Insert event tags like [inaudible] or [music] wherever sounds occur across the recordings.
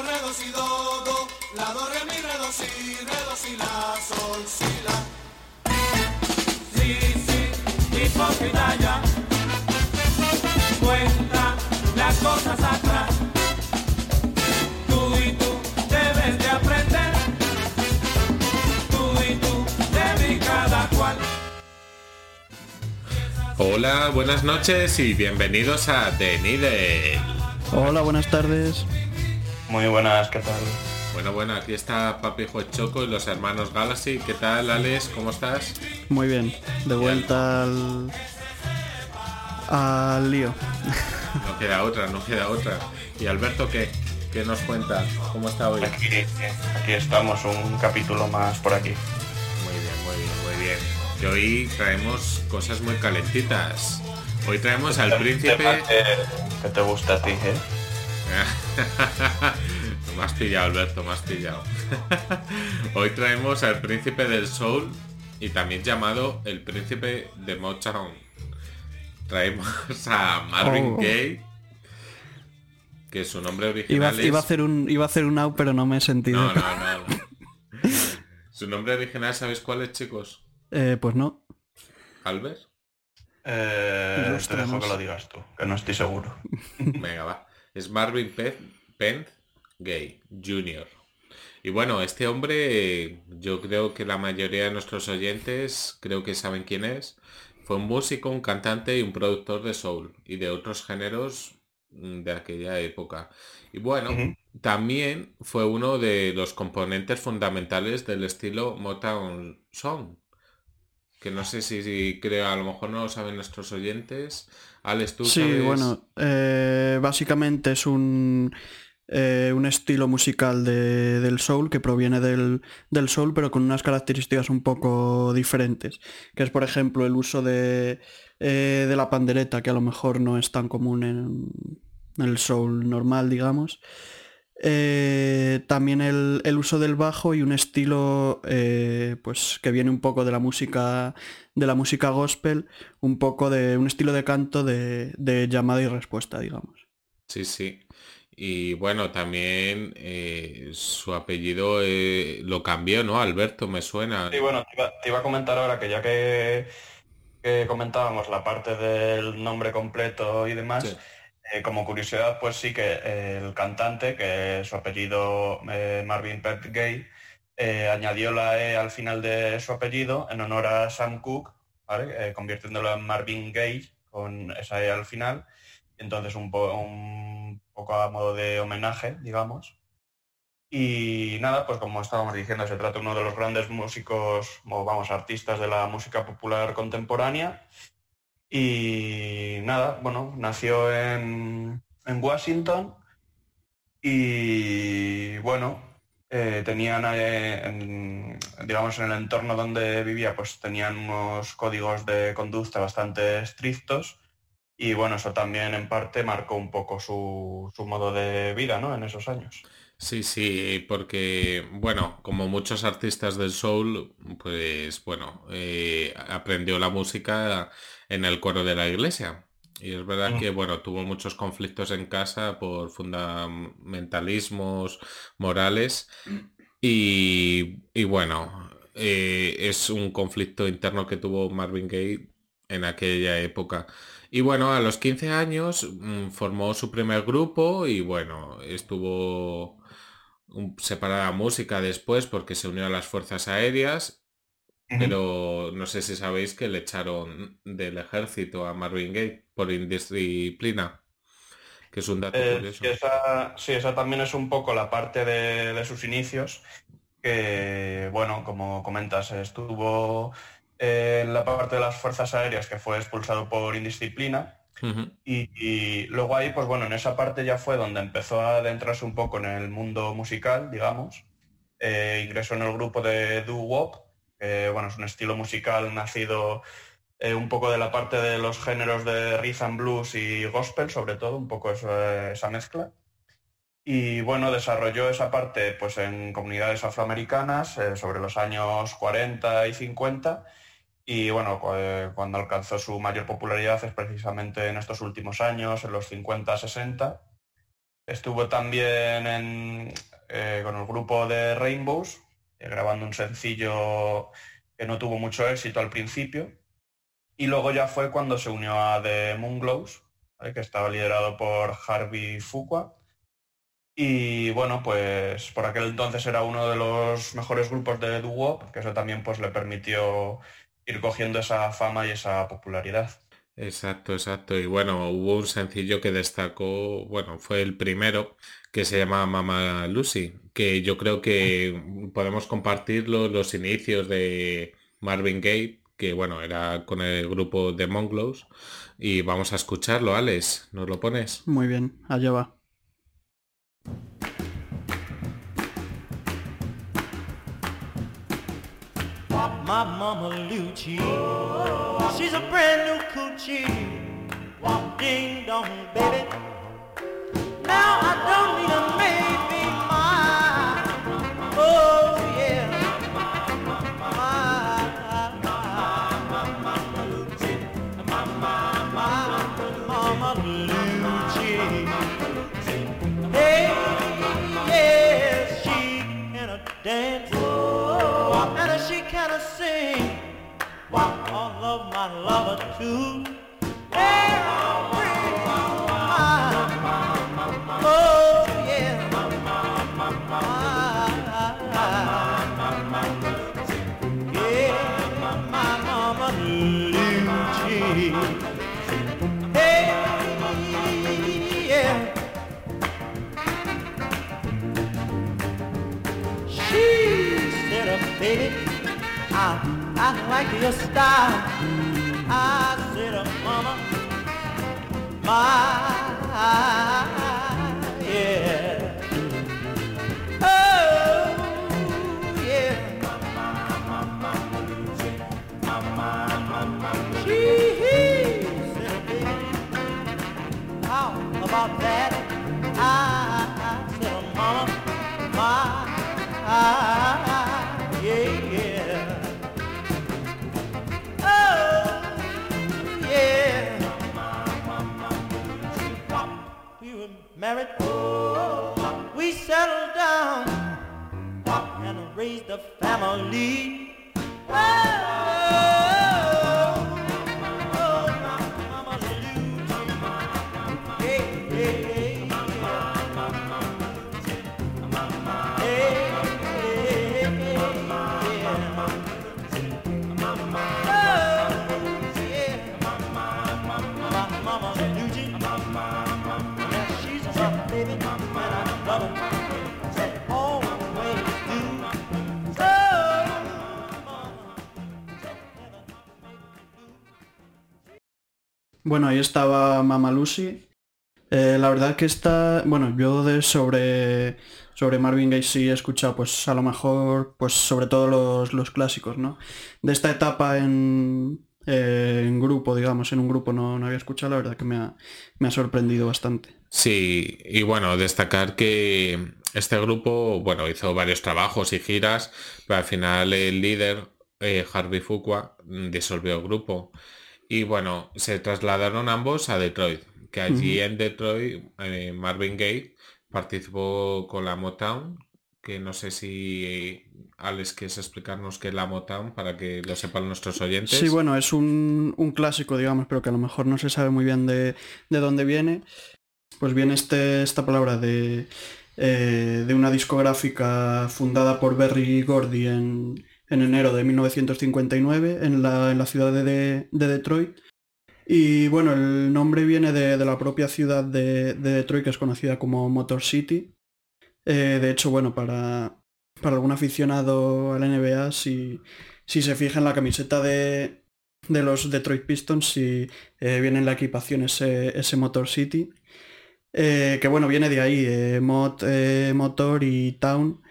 do, re, do, si, do, do, la, do, re, mi, re, do, si, re, do, si, la, sol, si, la. Sí, sí, hipócrita ya, cuenta las cosas atrás. Tú y tú debes de aprender, tú y tú debes cada cual. Hola, buenas noches y bienvenidos a The Needle. Hola, buenas tardes. Muy buenas, ¿qué tal? Bueno, bueno, aquí está Papi Choco y los hermanos Galaxy. ¿Qué tal, Alex? ¿Cómo estás? Muy bien. De vuelta al al lío. No queda otra, no queda otra. ¿Y Alberto qué? ¿Qué nos cuenta? ¿Cómo está hoy? Aquí, aquí estamos, un capítulo más por aquí. Muy bien, muy bien, muy bien. Y hoy traemos cosas muy calentitas. Hoy traemos al príncipe... Que te gusta a ti, ¿eh? [laughs] me has pillado, Alberto, me has pillado. [laughs] Hoy traemos al príncipe del soul y también llamado el príncipe de Motown. Traemos a Marvin Oh. Gaye, que su nombre Iba, original es... iba a hacer un iba a hacer un out, pero no me he sentido. No, no, no. no. [laughs] Su nombre original, ¿sabéis cuál es, chicos? Eh, pues no. ¿Albert? Eh, te dejo que lo digas tú, que no estoy seguro. Venga, va. Es Marvin Penn, Penn Gay Jr. Y bueno, este hombre, yo creo que la mayoría de nuestros oyentes creo que saben quién es. Fue un músico, un cantante y un productor de soul y de otros géneros mm, de aquella época. Y bueno, también fue uno de los componentes fundamentales del estilo Motown Song. Que no sé si, si creo, a lo mejor no lo saben nuestros oyentes. Alex, tú Sí, sabes- bueno, eh, básicamente es un, eh, un estilo musical de- del soul que proviene del, del soul, pero con unas características un poco diferentes. Que es, por ejemplo, el uso de, eh, de la pandereta, que a lo mejor no es tan común en, el soul normal, digamos. Eh, también el, el uso del bajo y un estilo pues que viene un poco de la música de la música gospel un poco de un estilo de canto de, de llamada y respuesta digamos Sí, sí. Y bueno, también eh, su apellido eh, lo cambió, ¿no? Alberto, me suena. Y bueno, te iba, te iba a comentar ahora que ya que, que comentábamos la parte del nombre completo y demás, Sí. eh, como curiosidad, pues sí que el cantante, que su apellido Marvin Pet Gay, añadió la E al final de su apellido en honor a Sam Cooke, ¿vale? Convirtiéndolo en Marvin Gaye con esa E al final. Entonces un, po- un poco a modo de homenaje, digamos. Y nada, pues como estábamos diciendo, se trata de uno de los grandes músicos, o vamos, artistas de la música popular contemporánea. Y nada, bueno, nació en, en Washington y bueno, eh, tenían, eh, en- digamos, en el entorno donde vivía, pues tenían unos códigos de conducta bastante estrictos. Y bueno, eso también en parte marcó un poco su, su modo de vida, ¿no? En esos años. Sí, sí, porque, bueno, como muchos artistas del soul, pues bueno, eh, aprendió la música en el coro de la iglesia. Y es verdad Mm. que, bueno, tuvo muchos conflictos en casa por fundamentalismos morales. Y, y bueno, eh, es un conflicto interno que tuvo Marvin Gaye en aquella época. Y bueno, a los 15 años mm, formó su primer grupo y bueno, estuvo un- separada música después porque se unió a las fuerzas aéreas, pero no sé si sabéis que le echaron del ejército a Marvin Gaye por indisciplina, que es un dato Eh, curioso. sí, esa, sí, esa también es un poco la parte de, de sus inicios, que, bueno, como comentas, estuvo eh, en la parte de las fuerzas aéreas que fue expulsado por indisciplina y, y luego ahí, pues bueno, en esa parte ya fue donde empezó a adentrarse un poco en el mundo musical, digamos. Eh, ingresó en el grupo de doo-wop, que, bueno, es un estilo musical nacido eh, un poco de la parte de los géneros de rhythm and blues y gospel, sobre todo, un poco eso, eh, esa mezcla. Y bueno, desarrolló esa parte pues, en comunidades afroamericanas eh, sobre los años 40 y 50. Y bueno, eh, cuando alcanzó su mayor popularidad es precisamente en estos últimos años, en los 50-60. Estuvo también eh, con el grupo de Rainbows, eh, grabando un sencillo que no tuvo mucho éxito al principio. Y luego ya fue cuando se unió a The Moonglows, que estaba liderado por Harvey Fuqua. Y bueno, pues por aquel entonces era uno de los mejores grupos de doo-wop, que eso también pues le permitió ir cogiendo esa fama y esa popularidad. Exacto, exacto. Y bueno, hubo un sencillo que destacó, bueno, fue el primero, que se llama Mama Lucy, que yo creo que podemos compartirlo los inicios de Marvin Gaye, que bueno, era con el grupo de Monglows. Y vamos a escucharlo, Alex, ¿nos lo pones? Muy bien, allá va. My mama Lucci. She's a brand new coochie. Ding dong, baby. Now I don't need a maybe Of my lover too. I like your married, oh, we settled down and raised a family. Bueno, ahí estaba Mama Lucy. Eh, la verdad que está, bueno, yo de sobre sobre Marvin Gaye sí he escuchado, pues a lo mejor, pues sobre todo los, los clásicos, ¿no? De esta etapa en, eh, en grupo, digamos, en un grupo no, no había escuchado, la verdad que me ha, me ha sorprendido bastante. Sí, y bueno, destacar que este grupo, bueno, hizo varios trabajos y giras, pero al final el líder, eh, Harvey Fuqua, mm, disolvió el grupo. Y bueno, se trasladaron ambos a Detroit, que allí en Detroit eh, Marvin Gaye participó con la Motown, que no sé si Alex quieres explicarnos qué es la Motown para que lo sepan nuestros oyentes. Sí, bueno, es un, un clásico, digamos, pero que a lo mejor no se sabe muy bien de, de dónde viene. Pues viene este, esta palabra de, eh, de una discográfica fundada por Berry Gordy en, en enero de 1959 en la, en la ciudad de, de- de Detroit. Y bueno, el nombre viene de, de la propia ciudad de, de Detroit, que es conocida como Motor City. Eh, de hecho, bueno, para, para algún aficionado al NBA, si, si se fija en la camiseta de, de los Detroit Pistons, si eh, viene en la equipación ese, ese Motor City. Eh, que bueno, viene de ahí, eh, motor y town.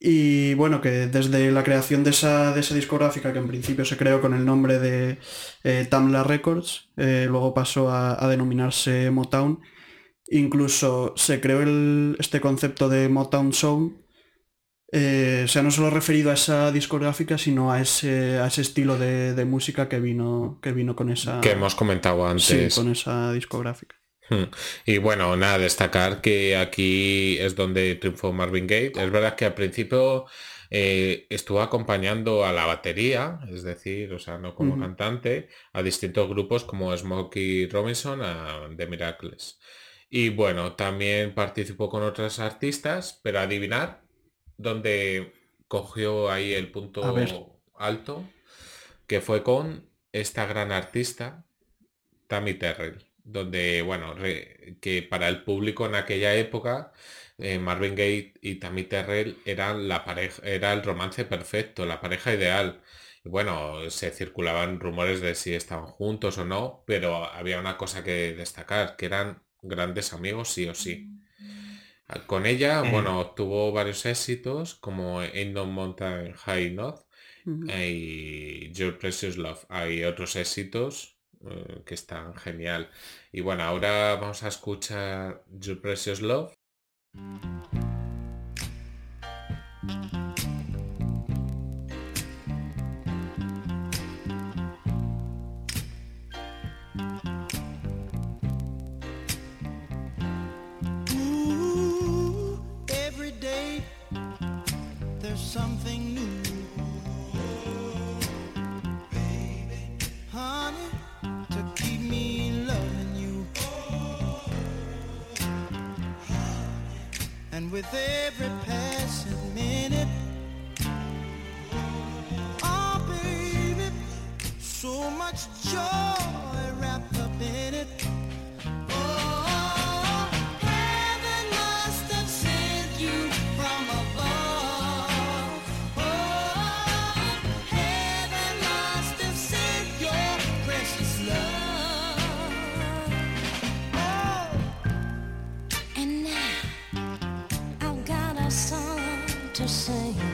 Y bueno, que desde la creación de esa, de esa discográfica, que en principio se creó con el nombre de eh, Tamla Records, eh, luego pasó a, a denominarse Motown. Incluso se creó el- este concepto de Motown Sound, eh, o sea, no solo referido a esa discográfica, sino a ese, a ese estilo de, de música que vino, que vino con esa, Que hemos comentado sí, antes. con esa discográfica. Hmm. Y bueno, nada, destacar que aquí es donde triunfó Marvin Gaye. Es verdad que al principio eh, estuvo acompañando a la batería, es decir, o sea, no como cantante, a distintos grupos como Smokey Robinson, a The Miracles. Y bueno, también participó con otros artistas, pero adivinar dónde cogió ahí el punto alto, que fue con esta gran artista, Tammy Terrell, donde, bueno, re- que para el público en aquella época, eh, Marvin Gaye y Tammy Terrell eran la pareja, era el romance perfecto, la pareja ideal. Y bueno, se circulaban rumores de si estaban juntos o no, pero había una cosa que destacar, que eran grandes amigos sí o sí. Con ella, bueno, tuvo varios éxitos como No Mountain High Enough Ujú. y Your Precious Love. Hay otros éxitos eh, que están genial. Y bueno, ahora vamos a escuchar Your Precious Love. With every passing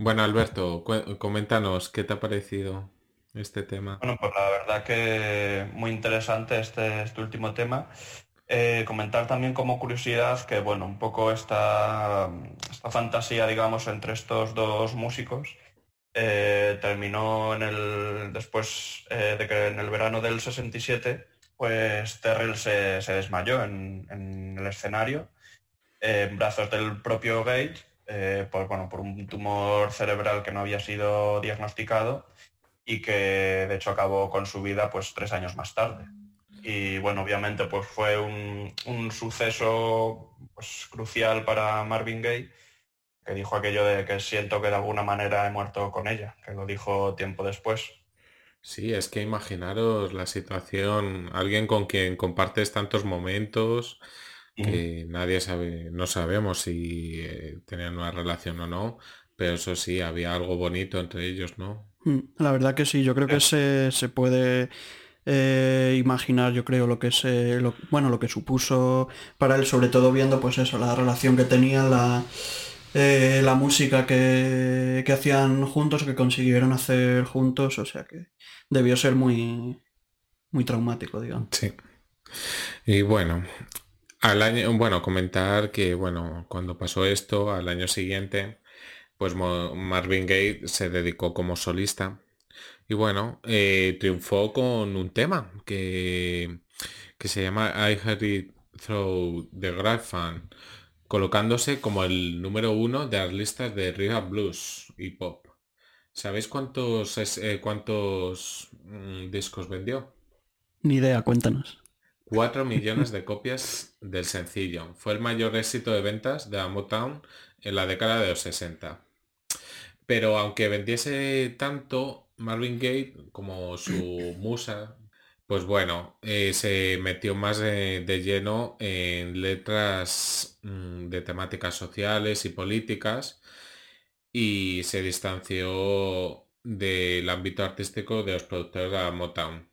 Bueno, Alberto, coméntanos qué te ha parecido este tema. Bueno, pues la verdad que muy interesante este, este último tema. Eh, comentar también como curiosidad que, bueno, un poco esta, esta fantasía, digamos, entre estos dos músicos eh, terminó en el, después eh, de que en el verano del 67, pues Terrell se, desmayó en, en el escenario, en brazos del propio Gage, eh, por, bueno, por un tumor cerebral que no había sido diagnosticado y que de hecho acabó con su vida pues tres años más tarde. Y bueno, obviamente pues fue un, un suceso pues, crucial para Marvin Gaye, que dijo aquello de que siento que de alguna manera he muerto con ella, que lo dijo tiempo después. Sí, es que imaginaros la situación, alguien con quien compartes tantos momentos, que nadie sabe, no sabemos si eh, tenían una relación o no, pero eso sí, había algo bonito entre ellos, ¿no? Mm, La verdad que sí, yo creo que se, se puede eh, imaginar, yo creo, lo que se, lo- bueno, lo que supuso para él, sobre todo viendo pues eso, la relación que tenían, la, eh, la música que, que hacían juntos, que consiguieron hacer juntos, o sea que debió ser muy, muy traumático, digamos. Sí. Y bueno, al año, bueno, comentar que, bueno, cuando pasó esto, al año siguiente, pues Marvin Gaye se dedicó como solista. Y bueno, eh, triunfó con un tema que, que se llama I Heard It Through the Grapevine, colocándose como el número uno de las listas de rhythm blues y pop. ¿Sabéis cuántos, eh, cuántos mm, discos vendió? Ni idea, cuéntanos. 4 millones de copias del sencillo. Fue el mayor éxito de ventas de la Motown en la década de los 60. Pero aunque vendiese tanto, Marvin Gaye como su [clears throat] musa, pues bueno, eh, se metió más de, de lleno en letras mm, de temáticas sociales y políticas y se distanció del ámbito artístico de los productores de la Motown.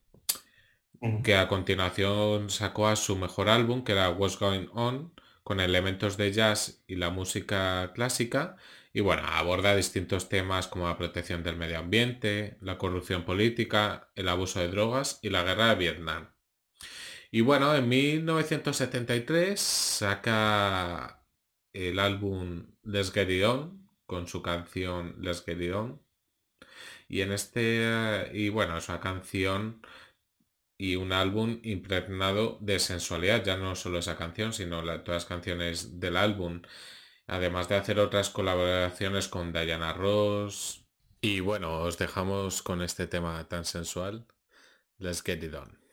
Que a continuación sacó a su mejor álbum, que era What's Going On, con elementos de jazz y la música clásica, y bueno, aborda distintos temas como la protección del medio ambiente, la corrupción política, el abuso de drogas y la guerra de Vietnam. Y bueno, en 1973 saca el álbum Let's Get con su canción Let's Get. Y en este, y bueno, es una canción y un álbum impregnado de sensualidad, ya no solo esa canción, sino todas las canciones del álbum, además de hacer otras colaboraciones con Diana Ross. Y bueno, os dejamos con este tema tan sensual. Let's get it on.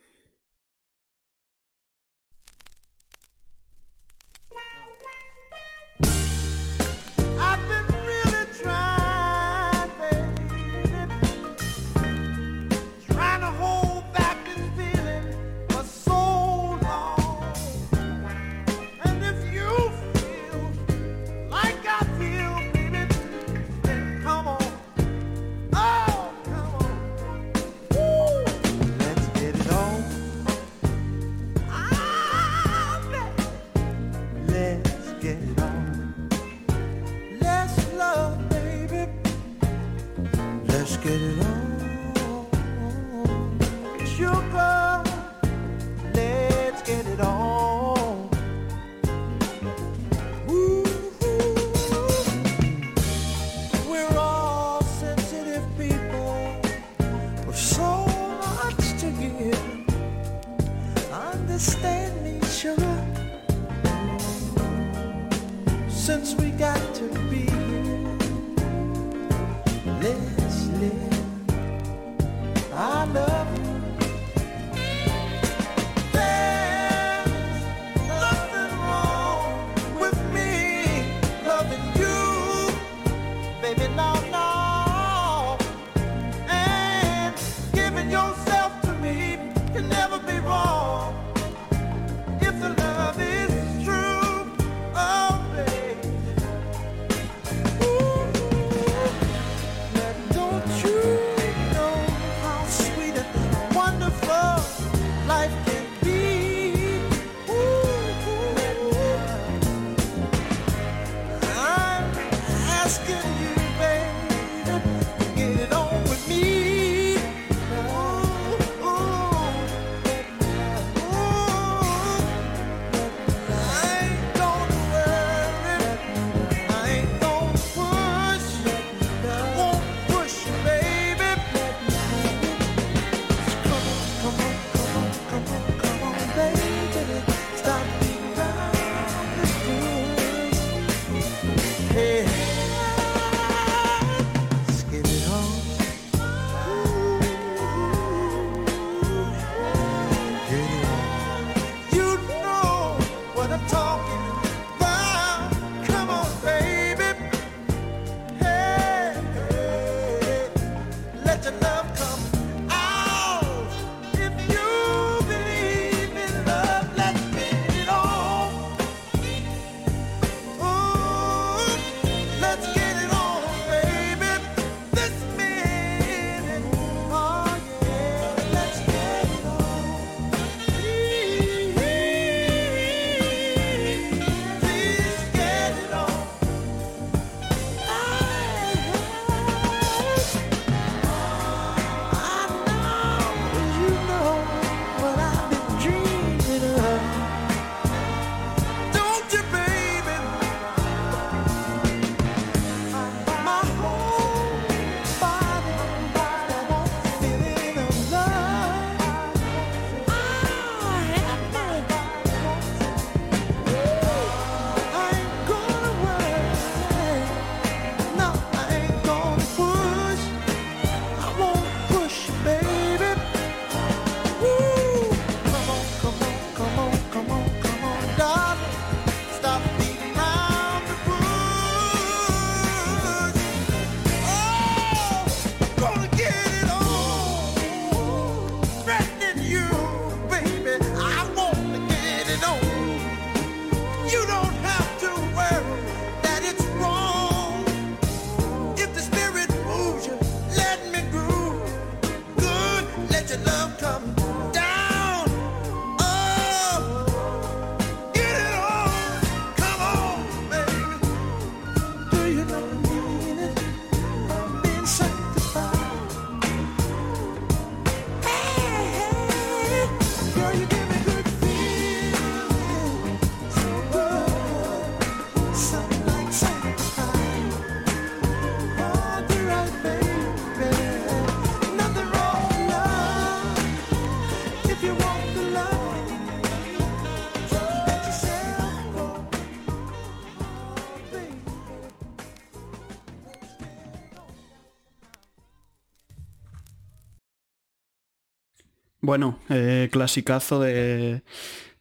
Bueno, eh, clasicazo de,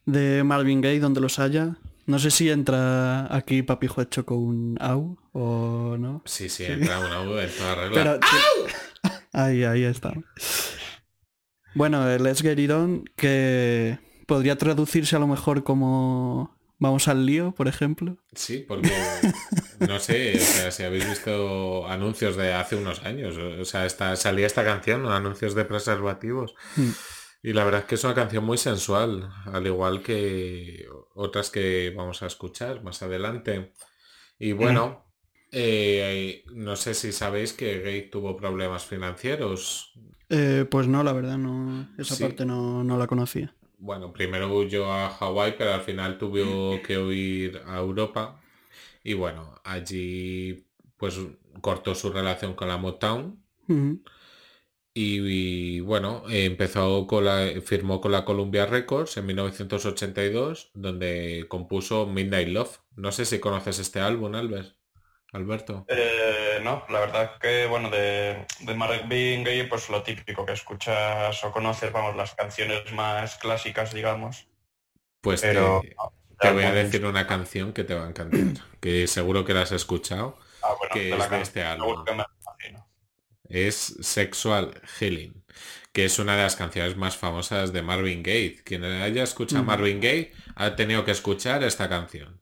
de Marvin Gaye, donde los haya. No sé si entra aquí Papijo hecho con un au o no. Sí, sí, entra una U en toda regla. Pero, ahí, ahí está. Bueno, el Let's Get It On, que podría traducirse a lo mejor como Vamos al lío, por ejemplo. Sí, porque [laughs] no sé, o sea, si habéis visto anuncios de hace unos años, o sea, esta, salía esta canción, anuncios de preservativos. Mm. Y la verdad es que es una canción muy sensual, al igual que otras que vamos a escuchar más adelante. Y bueno, eh, no sé si sabéis que Gay tuvo problemas financieros. Eh, pues no, la verdad, no. Esa Sí. parte no, no la conocía. Bueno, primero huyó a Hawái, pero al final tuvo [laughs] que huir a Europa. Y bueno, allí pues cortó su relación con la Motown. Y, y, bueno, empezó con la, firmó con la Columbia Records en 1982, donde compuso Midnight Love. No sé si conoces este álbum, Albert. Alberto. Eh, no, la verdad que, bueno, de, de Marvin Gaye, pues lo típico que escuchas o conoces, vamos, las canciones más clásicas, digamos. Pues te- voy a decir una canción que te va a encantar, que seguro que la has escuchado. Ah, bueno, que de es la de este álbum. que me es Sexual Healing, que es una de las canciones más famosas de Marvin Gaye. Quien haya escuchado a Marvin Gaye ha tenido que escuchar esta canción.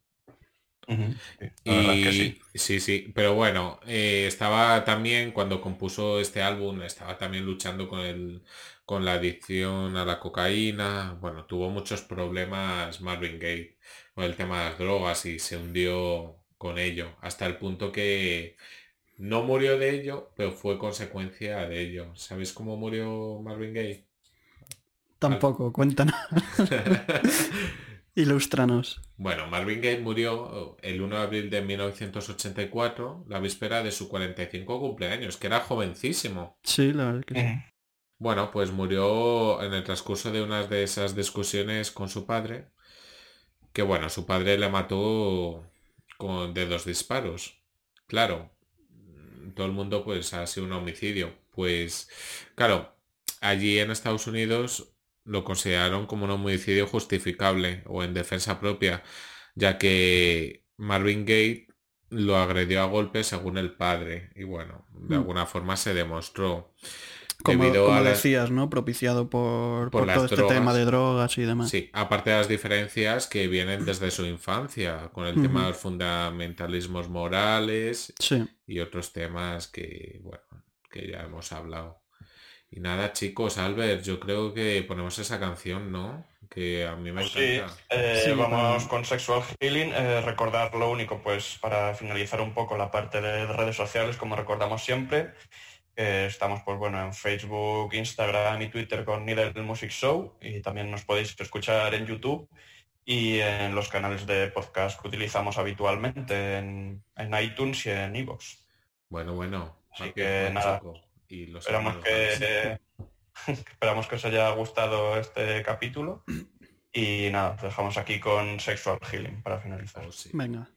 Sí, la verdad es que sí. sí, sí, pero bueno, eh, estaba también cuando compuso este álbum, estaba también luchando con el, con la adicción a la cocaína. Bueno, tuvo muchos problemas Marvin Gaye con el tema de las drogas y se hundió con ello, hasta el punto que no murió de ello, pero fue consecuencia de ello. ¿Sabéis cómo murió Marvin Gaye? Tampoco, cuéntanos. [laughs] Ilústranos. Bueno, Marvin Gaye murió el 1 de abril de 1984, la víspera de su 45 cumpleaños, que era jovencísimo. Sí, la verdad que sí. Ujú. Bueno, pues murió en el transcurso de unas de esas discusiones con su padre, que bueno, su padre le mató con de dos disparos. Claro, todo el mundo pues ha sido un homicidio. Pues claro, allí en Estados Unidos lo consideraron como un homicidio justificable o en defensa propia, ya que Marvin Gaye lo agredió a golpes según el padre y bueno, de Mm. alguna forma se demostró. Como, debido como a la- decías, ¿no? Propiciado por, Por todo este tema de drogas y demás. Sí, aparte de las diferencias que vienen desde su infancia, con el tema de los fundamentalismos morales Sí. y otros temas que, bueno, que ya hemos hablado. Y nada, chicos, Albert, yo creo que ponemos esa canción, ¿no? Que a mí me Pues sí, encanta. eh, Sí, vamos con Sexual Healing. eh, recordar lo único, pues para finalizar un poco la parte de redes sociales, como recordamos siempre, que estamos pues bueno en Facebook, Instagram y Twitter con Needle Music Show y también nos podéis escuchar en YouTube y en los canales de podcast que utilizamos habitualmente en, en iTunes y en iVoox. Bueno, bueno. Así que nada, Chico y los Esperamos que, [laughs] esperamos que os haya gustado este capítulo [clears throat] y nada, os dejamos aquí con Sexual Healing para finalizar. Oh, sí. Venga.